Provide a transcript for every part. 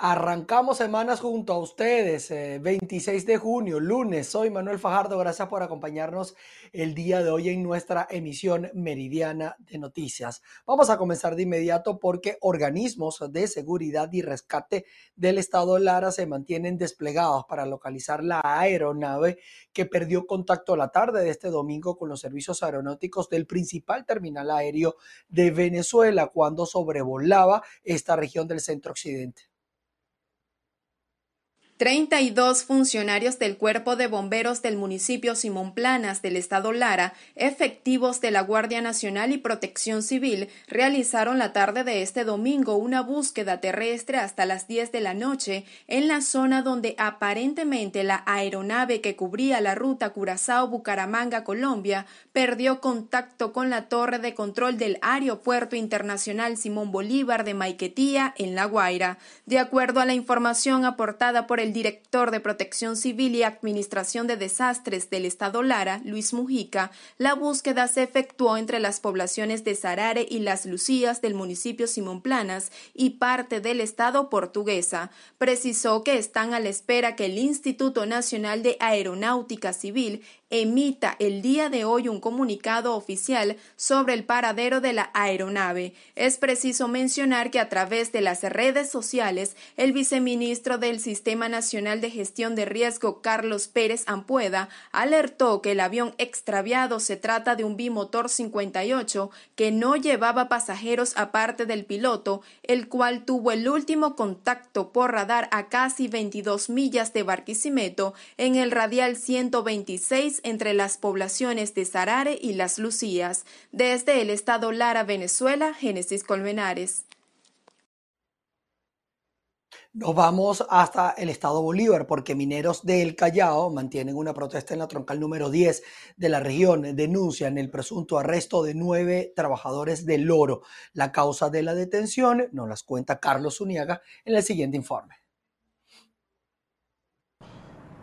Arrancamos semanas junto a ustedes, 26 eh, de junio, lunes. Soy Manuel Fajardo, gracias por acompañarnos el día de hoy en nuestra emisión meridiana de noticias. Vamos a comenzar de inmediato porque organismos de seguridad y rescate del estado Lara se mantienen desplegados para localizar la aeronave que perdió contacto la tarde de este domingo con los servicios aeronáuticos del principal terminal aéreo de Venezuela cuando sobrevolaba esta región del centro occidente. 32 funcionarios del Cuerpo de Bomberos del municipio Simón Planas del estado Lara, efectivos de la Guardia Nacional y Protección Civil, realizaron la tarde de este domingo una búsqueda terrestre hasta las 10 de la noche en la zona donde aparentemente la aeronave que cubría la ruta Curazao-Bucaramanga, Colombia, perdió contacto con la torre de control del Aeropuerto Internacional Simón Bolívar de Maiquetía, en La Guaira. De acuerdo a la información aportada por el el director de Protección Civil y Administración de Desastres del Estado Lara, Luis Mujica, la búsqueda se efectuó entre las poblaciones de Sarare y Las Lucías del municipio Simón Planas y parte del Estado portuguesa. Precisó que están a la espera que el Instituto Nacional de Aeronáutica Civil emita el día de hoy un comunicado oficial sobre el paradero de la aeronave. Es preciso mencionar que a través de las redes sociales, el viceministro del Sistema Nacional de Gestión de Riesgo, Carlos Pérez Ampueda, alertó que el avión extraviado se trata de un bimotor 58 que no llevaba pasajeros aparte del piloto, el cual tuvo el último contacto por radar a casi 22 millas de Barquisimeto en el radial 126 entre las poblaciones de Sarare y Las Lucías. Desde el estado Lara, Venezuela, Génesis Colmenares. Nos vamos hasta el estado Bolívar porque mineros del Callao mantienen una protesta en la troncal número 10 de la región. Denuncian el presunto arresto de nueve trabajadores del oro. La causa de la detención nos las cuenta Carlos Uniaga en el siguiente informe.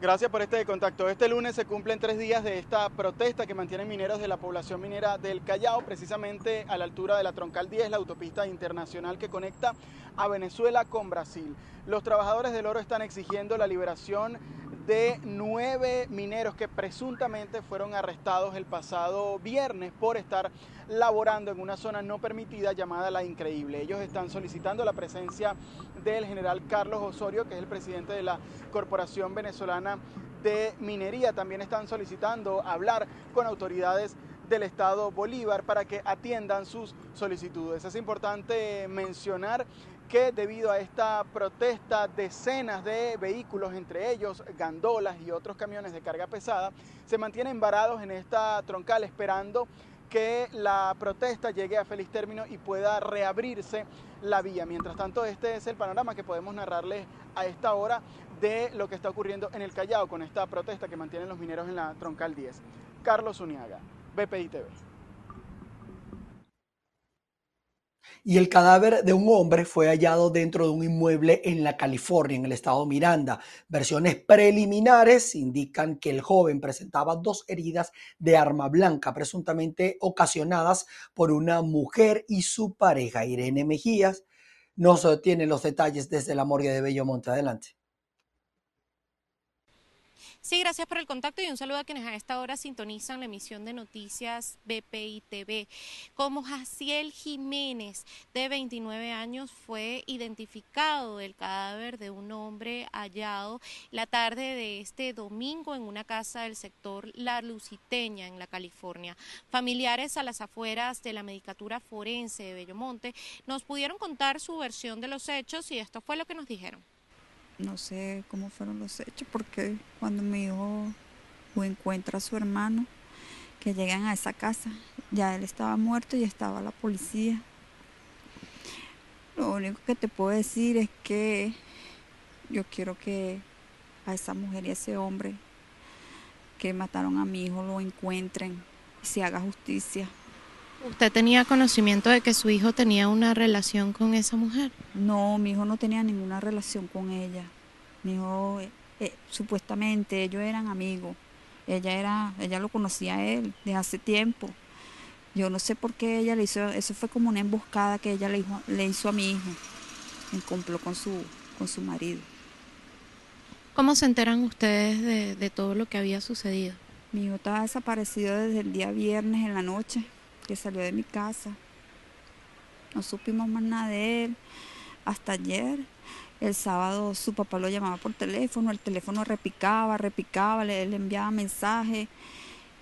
Gracias por este contacto. Este lunes se cumplen tres días de esta protesta que mantienen mineros de la población minera del Callao, precisamente a la altura de la Troncal 10, la autopista internacional que conecta a Venezuela con Brasil. Los trabajadores del oro están exigiendo la liberación de nueve mineros que presuntamente fueron arrestados el pasado viernes por estar laborando en una zona no permitida llamada La Increíble. Ellos están solicitando la presencia del general Carlos Osorio, que es el presidente de la Corporación Venezolana de Minería. También están solicitando hablar con autoridades del Estado Bolívar para que atiendan sus solicitudes. Es importante mencionar que debido a esta protesta decenas de vehículos, entre ellos gandolas y otros camiones de carga pesada, se mantienen varados en esta troncal esperando que la protesta llegue a feliz término y pueda reabrirse la vía. Mientras tanto, este es el panorama que podemos narrarles a esta hora de lo que está ocurriendo en el Callao con esta protesta que mantienen los mineros en la troncal 10. Carlos Uniaga, BPI TV. y el cadáver de un hombre fue hallado dentro de un inmueble en la California, en el estado Miranda. Versiones preliminares indican que el joven presentaba dos heridas de arma blanca, presuntamente ocasionadas por una mujer y su pareja. Irene Mejías nos tiene los detalles desde la morgue de Bellomonte. Adelante. Sí, gracias por el contacto y un saludo a quienes a esta hora sintonizan la emisión de noticias BPI TV. Como Jaciel Jiménez, de 29 años, fue identificado el cadáver de un hombre hallado la tarde de este domingo en una casa del sector La Luciteña, en la California. Familiares a las afueras de la Medicatura Forense de Bellomonte nos pudieron contar su versión de los hechos y esto fue lo que nos dijeron no sé cómo fueron los hechos, porque cuando mi hijo encuentra a su hermano, que llegan a esa casa, ya él estaba muerto y estaba la policía. Lo único que te puedo decir es que yo quiero que a esa mujer y a ese hombre que mataron a mi hijo lo encuentren y se haga justicia. ¿Usted tenía conocimiento de que su hijo tenía una relación con esa mujer? No, mi hijo no tenía ninguna relación con ella. Mi hijo, eh, eh, supuestamente, ellos eran amigos. Ella era, ella lo conocía a él desde hace tiempo. Yo no sé por qué ella le hizo, eso fue como una emboscada que ella le hizo, le hizo a mi hijo, en con su, con su marido. ¿Cómo se enteran ustedes de, de todo lo que había sucedido? Mi hijo estaba desaparecido desde el día viernes en la noche, que salió de mi casa. No supimos más nada de él hasta ayer. El sábado su papá lo llamaba por teléfono, el teléfono repicaba, repicaba, le, le enviaba mensajes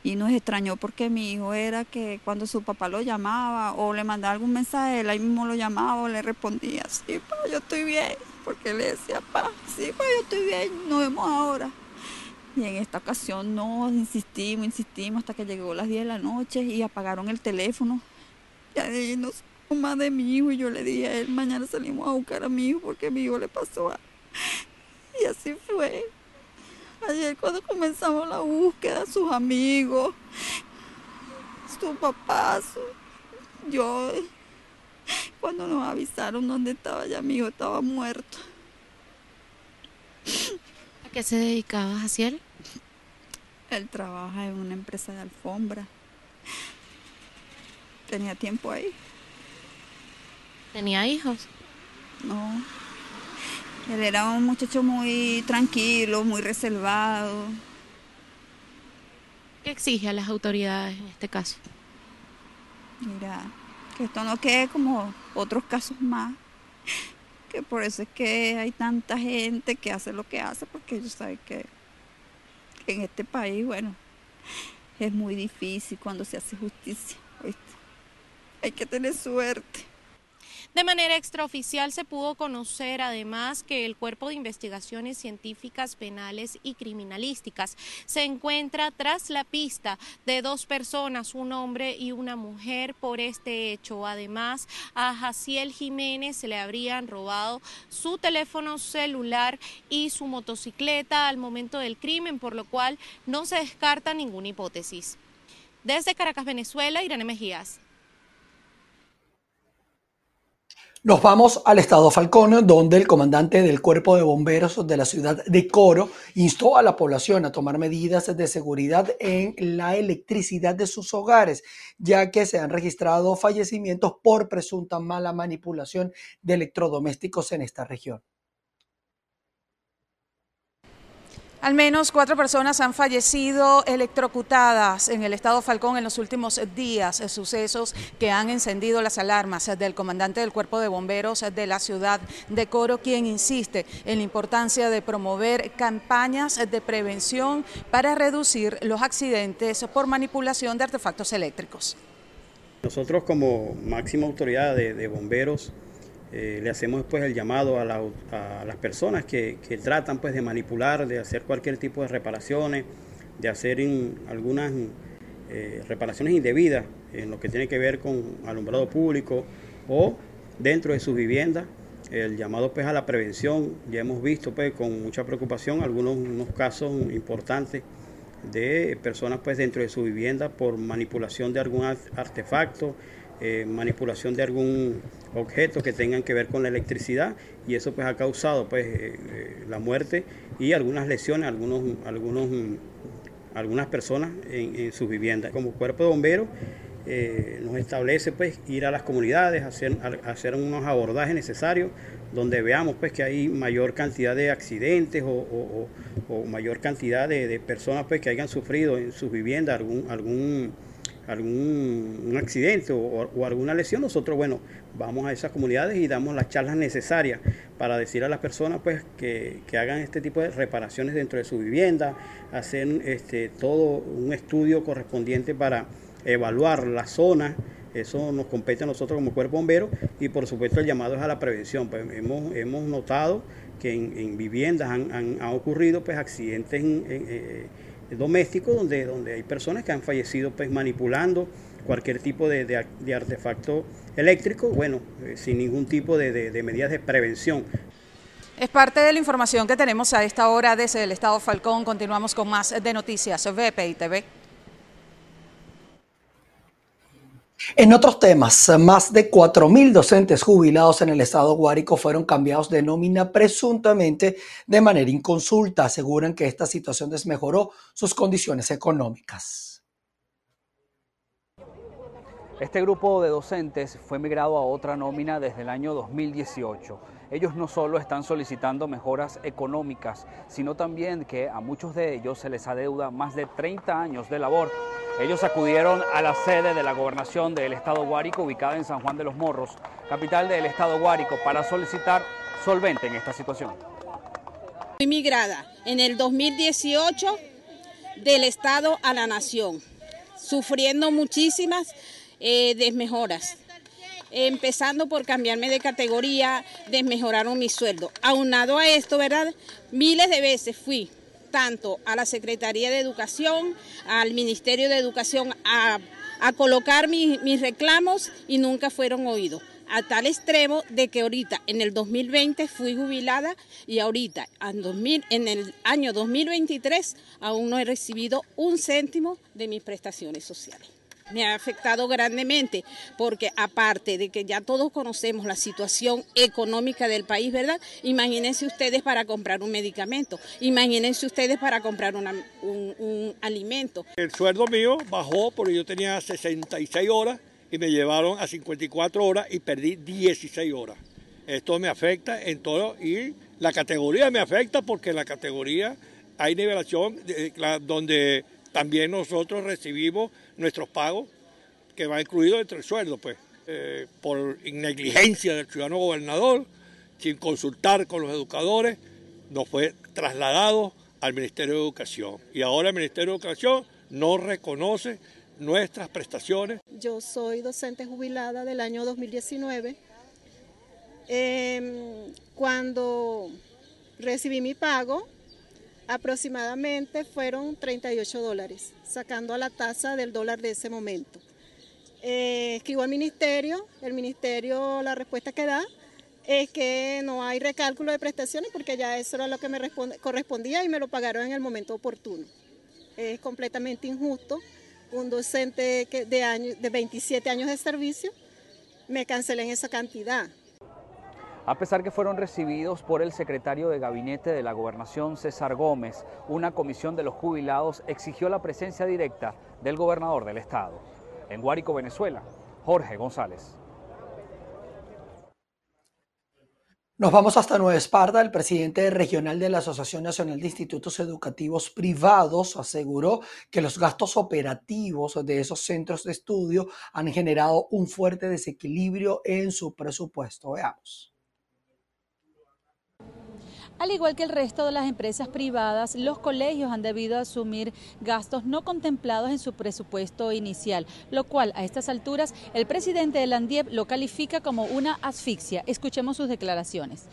y nos extrañó porque mi hijo era que cuando su papá lo llamaba o le mandaba algún mensaje, él ahí mismo lo llamaba o le respondía, sí, pa, yo estoy bien, porque le decía, pa, sí, pa, yo estoy bien, nos vemos ahora. Y en esta ocasión no, insistimos, insistimos hasta que llegó las 10 de la noche y apagaron el teléfono. De ahí no supo más de mi hijo y yo le dije a él, mañana salimos a buscar a mi hijo porque a mi hijo le pasó algo. Y así fue. Ayer cuando comenzamos la búsqueda, sus amigos, su papá, su- yo, cuando nos avisaron dónde estaba ya mi hijo estaba muerto. ¿A qué se dedicaba Jaciel? Él trabaja en una empresa de alfombra. Tenía tiempo ahí. ¿Tenía hijos? No. Él era un muchacho muy tranquilo, muy reservado. ¿Qué exige a las autoridades en este caso? Mira, que esto no quede como otros casos más. Que por eso es que hay tanta gente que hace lo que hace, porque ellos saben que en este país, bueno, es muy difícil cuando se hace justicia. Hay que tener suerte. De manera extraoficial se pudo conocer además que el Cuerpo de Investigaciones Científicas Penales y Criminalísticas se encuentra tras la pista de dos personas, un hombre y una mujer, por este hecho. Además, a Jaciel Jiménez se le habrían robado su teléfono celular y su motocicleta al momento del crimen, por lo cual no se descarta ninguna hipótesis. Desde Caracas, Venezuela, Irene Mejías. Nos vamos al estado Falcón, donde el comandante del cuerpo de bomberos de la ciudad de Coro instó a la población a tomar medidas de seguridad en la electricidad de sus hogares, ya que se han registrado fallecimientos por presunta mala manipulación de electrodomésticos en esta región. Al menos cuatro personas han fallecido electrocutadas en el estado Falcón en los últimos días, sucesos que han encendido las alarmas del comandante del cuerpo de bomberos de la ciudad de Coro, quien insiste en la importancia de promover campañas de prevención para reducir los accidentes por manipulación de artefactos eléctricos. Nosotros como máxima autoridad de, bomberos eh, le hacemos pues el llamado a, la, a las personas que, tratan pues de manipular, de hacer cualquier tipo de reparaciones, de hacer algunas eh, reparaciones indebidas en lo que tiene que ver con alumbrado público o dentro de sus viviendas. El llamado pues a la prevención, ya hemos visto pues con mucha preocupación algunos unos casos importantes de personas pues dentro de su vivienda por manipulación de algún artefacto, eh, manipulación de algún objeto que tengan que ver con la electricidad y eso pues ha causado pues eh, eh, la muerte y algunas lesiones algunos, algunos, algunas personas en, sus viviendas. Como cuerpo de bomberos nos establece pues ir a las comunidades, hacer, hacer unos abordajes necesarios donde veamos pues que hay mayor cantidad de accidentes o mayor cantidad de, de, personas pues que hayan sufrido en sus viviendas algún, algún algún accidente o, o, alguna lesión, nosotros, bueno, vamos a esas comunidades y damos las charlas necesarias para decir a las personas, pues, que, que hagan este tipo de reparaciones dentro de su vivienda, hacer este, todo un estudio correspondiente para evaluar la zona, eso nos compete a nosotros como cuerpo bombero y por supuesto el llamado es a la prevención, pues hemos, hemos notado que en, en viviendas han, han, ocurrido pues accidentes en, en, domésticos donde, donde hay personas que han fallecido pues manipulando cualquier tipo de, de, de artefacto eléctrico, bueno, eh, sin ningún tipo de, de, medidas de prevención. Es parte de la información que tenemos a esta hora desde el Estado Falcón. Continuamos con más de noticias VPI TV. En otros temas, más de 4.000 docentes jubilados en el estado Guárico fueron cambiados de nómina presuntamente de manera inconsulta. Aseguran que esta situación desmejoró sus condiciones económicas. Este grupo de docentes fue migrado a otra nómina desde el año 2018. Ellos no solo están solicitando mejoras económicas, sino también que a muchos de ellos se les adeuda más de 30 años de labor. Ellos acudieron a la sede de la gobernación del estado Guárico, ubicada en San Juan de los Morros, capital del estado Guárico, para solicitar solvente en esta situación. Fui migrada en el 2018 del estado a la nación, sufriendo muchísimas eh, desmejoras empezando por cambiarme de categoría, desmejoraron mi sueldo. Aunado a esto, ¿verdad? Miles de veces fui tanto a la Secretaría de Educación, al Ministerio de Educación, a, colocar mis reclamos y nunca fueron oídos a tal extremo de que ahorita en el 2020 fui jubilada y ahorita en, 2000, en el año 2023 aún no he recibido un céntimo de mis prestaciones sociales me ha afectado grandemente, porque aparte de que ya todos conocemos la situación económica del país, ¿verdad? Imagínense ustedes para comprar un medicamento, imagínense ustedes para comprar un, un, alimento. El sueldo mío bajó porque yo tenía 66 horas y me llevaron a 54 horas y perdí 16 horas. Esto me afecta en todo y la categoría me afecta porque en la categoría hay nivelación donde también nosotros recibimos nuestros pagos, que va incluido entre el sueldo, pues, eh, por negligencia del ciudadano gobernador, sin consultar con los educadores, nos fue trasladado al Ministerio de Educación. Y ahora el Ministerio de Educación no reconoce nuestras prestaciones. Yo soy docente jubilada del año 2019. Em, cuando recibí mi pago, aproximadamente fueron 38 dólares, sacando a la tasa del dólar de ese momento. Eh, escribo al ministerio, el ministerio la respuesta que da es que no hay recálculo de prestaciones porque ya eso era lo que me correspondía y me lo pagaron en el momento oportuno. Es completamente injusto. Un docente de, de 27 años de servicio me cancelen esa cantidad a pesar que fueron recibidos por el secretario de gabinete de la gobernación César Gómez, una comisión de los jubilados exigió la presencia directa del gobernador del estado. En Guárico, Venezuela, Jorge González. Nos vamos hasta Nueva Esparta. El presidente regional de la Asociación Nacional de Institutos Educativos Privados aseguró que los gastos operativos de esos centros de estudio han generado un fuerte desequilibrio en su presupuesto. Veamos. Al igual que el resto de las empresas privadas, los colegios han debido asumir gastos no contemplados en su presupuesto inicial, lo cual a estas alturas el presidente de la ANDIEP lo califica como una asfixia. Escuchemos sus declaraciones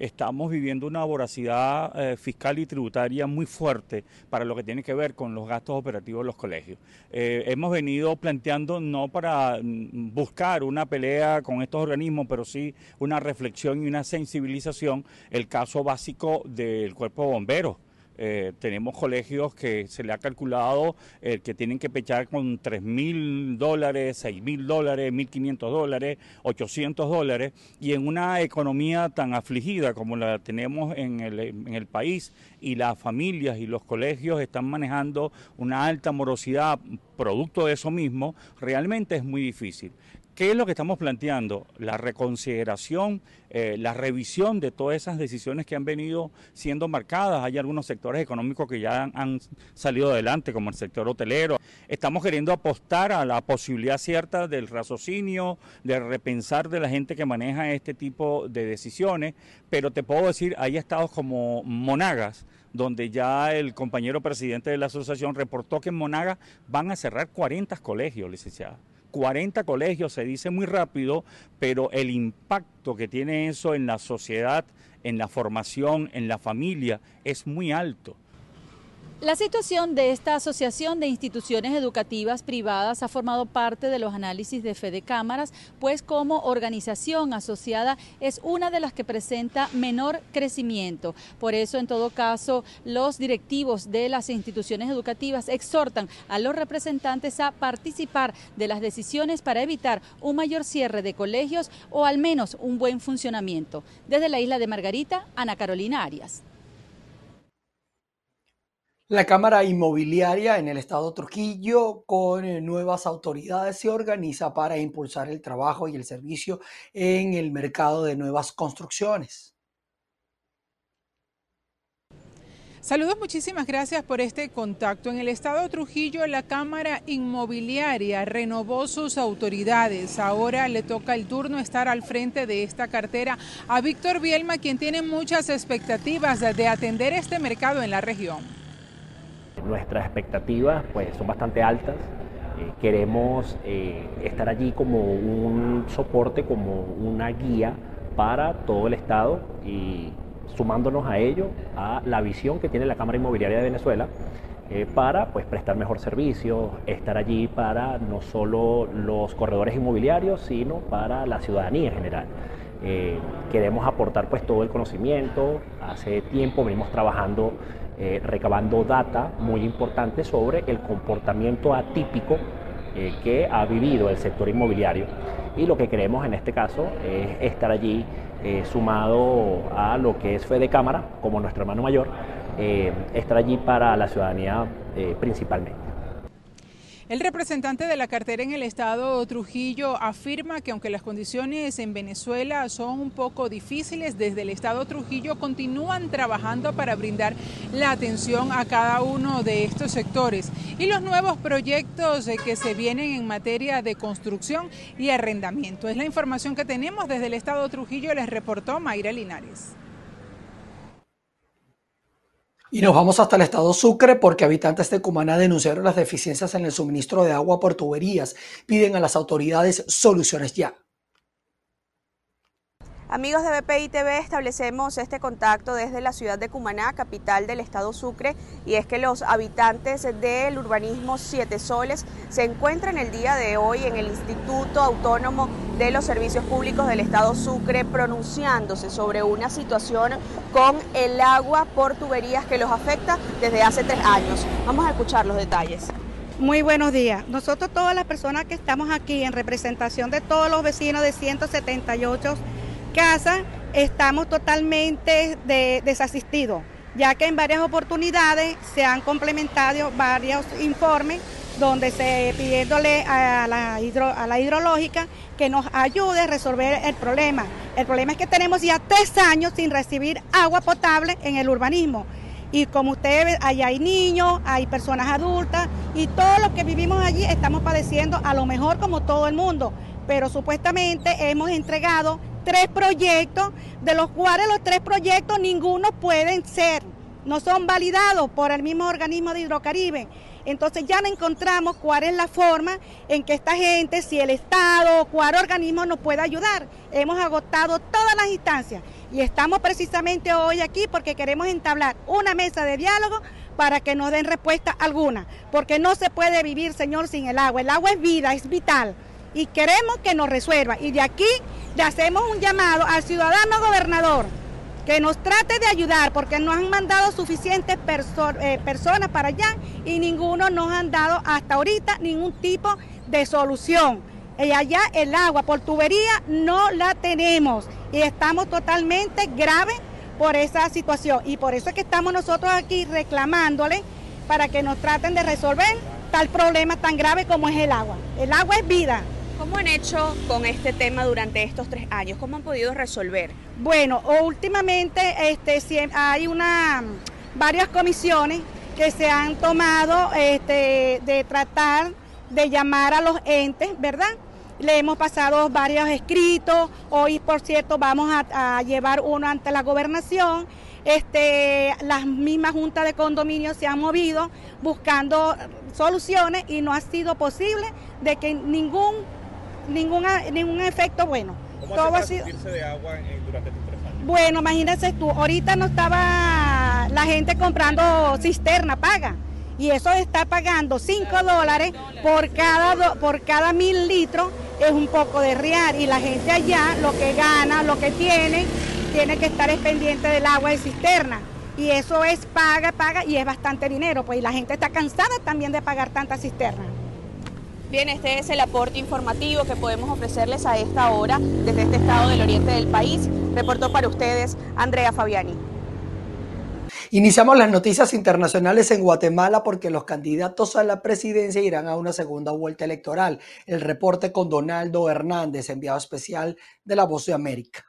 estamos viviendo una voracidad eh, fiscal y tributaria muy fuerte para lo que tiene que ver con los gastos operativos de los colegios. Eh, hemos venido planteando no para mm, buscar una pelea con estos organismos, pero sí una reflexión y una sensibilización, el caso básico del cuerpo de bomberos eh, tenemos colegios que se le ha calculado eh, que tienen que pechar con 3 mil dólares, 6 mil dólares, 1.500 dólares, 800 dólares, y en una economía tan afligida como la tenemos en el, en el país, y las familias y los colegios están manejando una alta morosidad producto de eso mismo, realmente es muy difícil. ¿Qué es lo que estamos planteando? La reconsideración, eh, la revisión de todas esas decisiones que han venido siendo marcadas. Hay algunos sectores económicos que ya han, salido adelante, como el sector hotelero. Estamos queriendo apostar a la posibilidad cierta del raciocinio, de repensar de la gente que maneja este tipo de decisiones, pero te puedo decir, hay estados como Monagas, donde ya el compañero presidente de la asociación reportó que en Monagas van a cerrar 40 colegios, licenciada. 40 colegios, se dice muy rápido, pero el impacto que tiene eso en la sociedad, en la formación, en la familia, es muy alto. La situación de esta asociación de instituciones educativas privadas ha formado parte de los análisis de Fede Cámaras, pues como organización asociada es una de las que presenta menor crecimiento. Por eso, en todo caso, los directivos de las instituciones educativas exhortan a los representantes a participar de las decisiones para evitar un mayor cierre de colegios o al menos un buen funcionamiento. Desde la isla de Margarita, Ana Carolina Arias. La Cámara Inmobiliaria en el estado Trujillo con eh, nuevas autoridades se organiza para impulsar el trabajo y el servicio en el mercado de nuevas construcciones. Saludos, muchísimas gracias por este contacto. En el estado Trujillo, la Cámara Inmobiliaria renovó sus autoridades. Ahora le toca el turno estar al frente de esta cartera a Víctor Bielma, quien tiene muchas expectativas de atender este mercado en la región. Nuestras expectativas pues, son bastante altas. Eh, queremos eh, estar allí como un soporte, como una guía para todo el estado y sumándonos a ello, a la visión que tiene la Cámara Inmobiliaria de Venezuela eh, para pues, prestar mejor servicio, estar allí para no solo los corredores inmobiliarios, sino para la ciudadanía en general. Queremos aportar pues todo el conocimiento, hace tiempo venimos trabajando, eh, recabando data muy importante sobre el comportamiento atípico que ha vivido el sector inmobiliario y lo que queremos en este caso es estar allí eh, sumado a lo que es Fede Cámara, como nuestro hermano mayor, eh, estar allí para la ciudadanía eh, principalmente. El representante de la cartera en el estado Trujillo afirma que aunque las condiciones en Venezuela son un poco difíciles, desde el estado Trujillo continúan trabajando para brindar la atención a cada uno de estos sectores y los nuevos proyectos que se vienen en materia de construcción y arrendamiento. Es la información que tenemos desde el estado Trujillo, les reportó Mayra Linares. Y nos vamos hasta el estado Sucre porque habitantes de Cumaná denunciaron las deficiencias en el suministro de agua por tuberías. Piden a las autoridades soluciones ya. Amigos de BPI TV, establecemos este contacto desde la ciudad de Cumaná, capital del estado Sucre, y es que los habitantes del urbanismo Siete Soles se encuentran el día de hoy en el Instituto Autónomo de los Servicios Públicos del estado Sucre pronunciándose sobre una situación con el agua por tuberías que los afecta desde hace tres años. Vamos a escuchar los detalles. Muy buenos días. Nosotros todas las personas que estamos aquí en representación de todos los vecinos de 178 casa estamos totalmente desasistidos, ya que en varias oportunidades se han complementado varios informes donde se pidiéndole a la, a la hidrológica que nos ayude a resolver el problema. El problema es que tenemos ya tres años sin recibir agua potable en el urbanismo. Y como ustedes ven, allá hay niños, hay personas adultas y todos los que vivimos allí estamos padeciendo a lo mejor como todo el mundo. Pero supuestamente hemos entregado tres proyectos, de los cuales los tres proyectos ninguno pueden ser, no son validados por el mismo organismo de Hidrocaribe. Entonces ya no encontramos cuál es la forma en que esta gente, si el Estado o cuál organismo nos puede ayudar. Hemos agotado todas las instancias y estamos precisamente hoy aquí porque queremos entablar una mesa de diálogo para que nos den respuesta alguna, porque no se puede vivir, Señor, sin el agua. El agua es vida, es vital y queremos que nos resuelva. Y de aquí le hacemos un llamado al ciudadano gobernador que nos trate de ayudar porque nos han mandado suficientes eh, personas para allá y ninguno nos han dado hasta ahorita ningún tipo de solución. Y allá el agua por tubería no la tenemos y estamos totalmente graves por esa situación y por eso es que estamos nosotros aquí reclamándole para que nos traten de resolver tal problema tan grave como es el agua. El agua es vida. ¿Cómo han hecho con este tema durante estos tres años? ¿Cómo han podido resolver? Bueno, últimamente este, hay una, varias comisiones que se han tomado este, de tratar de llamar a los entes, ¿verdad? Le hemos pasado varios escritos, hoy por cierto vamos a, llevar uno ante la gobernación. Este, las mismas juntas de condominio se han movido buscando soluciones y no ha sido posible de que ningún ninguna, ningún efecto bueno. ¿Cómo Todo ha sido... de agua durante estos tres años? Bueno, imagínense tú, ahorita no estaba la gente comprando cisterna paga y eso está pagando 5 dólares por cada, por cada mil litros, es un poco de riar y la gente allá lo que gana, lo que tiene, tiene que estar pendiente del agua de cisterna. Y eso es paga, paga y es bastante dinero, pues y la gente está cansada también de pagar tanta cisterna. Bien, este es el aporte informativo que podemos ofrecerles a esta hora desde este estado del oriente del país. Reportó para ustedes Andrea Fabiani. Iniciamos las noticias internacionales en Guatemala porque los candidatos a la presidencia irán a una segunda vuelta electoral. El reporte con Donaldo Hernández, enviado especial de La Voz de América.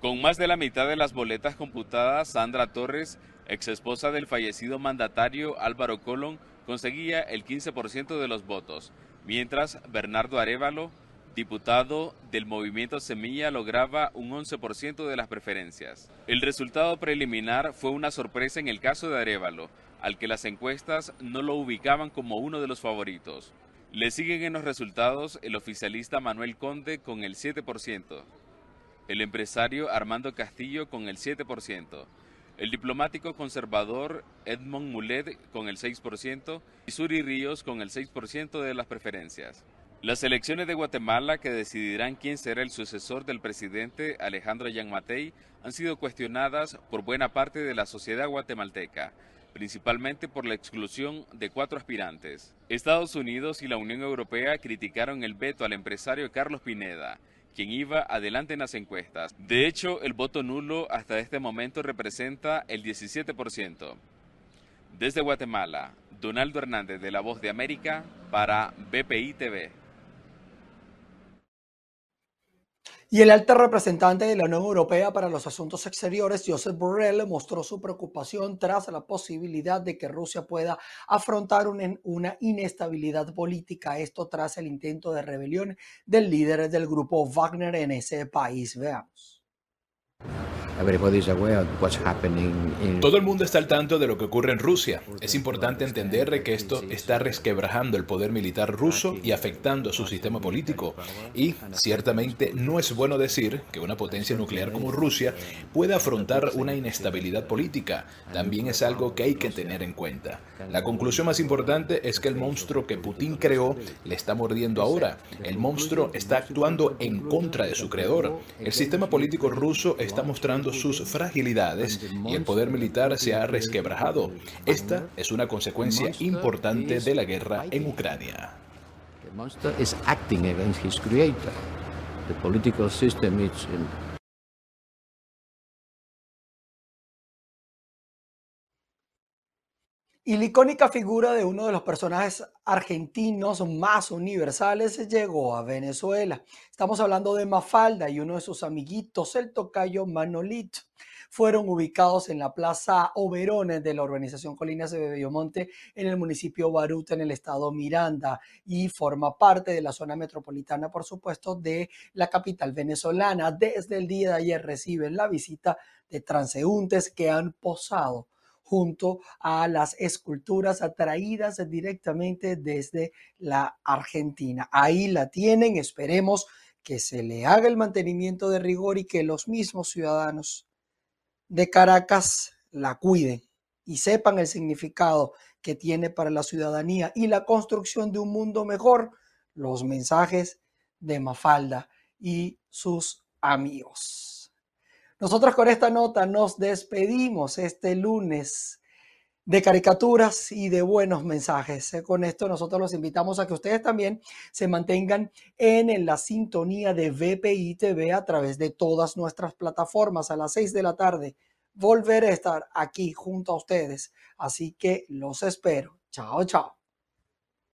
Con más de la mitad de las boletas computadas, Sandra Torres, ex esposa del fallecido mandatario Álvaro Colón, conseguía el 15% de los votos, mientras Bernardo Arevalo, diputado del movimiento Semilla lograba un 11% de las preferencias. El resultado preliminar fue una sorpresa en el caso de Arevalo, al que las encuestas no lo ubicaban como uno de los favoritos. Le siguen en los resultados el oficialista Manuel Conde con el 7%, el empresario Armando Castillo con el 7%, el diplomático conservador Edmond Mulet con el 6% y Suri Ríos con el 6% de las preferencias. Las elecciones de Guatemala que decidirán quién será el sucesor del presidente Alejandro Matei han sido cuestionadas por buena parte de la sociedad guatemalteca, principalmente por la exclusión de cuatro aspirantes. Estados Unidos y la Unión Europea criticaron el veto al empresario Carlos Pineda, quien iba adelante en las encuestas. De hecho, el voto nulo hasta este momento representa el 17%. Desde Guatemala, Donaldo Hernández de La Voz de América para BPI TV. Y el alto representante de la Unión Europea para los Asuntos Exteriores, Josep Borrell, mostró su preocupación tras la posibilidad de que Rusia pueda afrontar una, inestabilidad política, esto tras el intento de rebelión del líder del grupo Wagner en ese país. Veamos. Todo el mundo está al tanto de lo que ocurre en Rusia. Es importante entender que esto está resquebrajando el poder militar ruso y afectando su sistema político. Y ciertamente no es bueno decir que una potencia nuclear como Rusia puede afrontar una inestabilidad política. También es algo que hay que tener en cuenta. La conclusión más importante es que el monstruo que Putin creó le está mordiendo ahora. El monstruo está actuando en contra de su creador. El sistema político ruso está mostrando sus fragilidades y el poder militar se ha resquebrajado. Esta es una consecuencia importante de la guerra en Ucrania. Y la icónica figura de uno de los personajes argentinos más universales llegó a Venezuela. Estamos hablando de Mafalda y uno de sus amiguitos, el tocayo Manolito. Fueron ubicados en la Plaza Oberones de la organización Colinas de Bellomonte en el municipio Baruta, en el estado Miranda, y forma parte de la zona metropolitana, por supuesto, de la capital venezolana. Desde el día de ayer reciben la visita de transeúntes que han posado junto a las esculturas atraídas directamente desde la Argentina. Ahí la tienen, esperemos que se le haga el mantenimiento de rigor y que los mismos ciudadanos de Caracas la cuiden y sepan el significado que tiene para la ciudadanía y la construcción de un mundo mejor, los mensajes de Mafalda y sus amigos. Nosotros con esta nota nos despedimos este lunes de caricaturas y de buenos mensajes. Eh, con esto nosotros los invitamos a que ustedes también se mantengan en la sintonía de VPI TV a través de todas nuestras plataformas a las 6 de la tarde. Volveré a estar aquí junto a ustedes. Así que los espero. Chao, chao.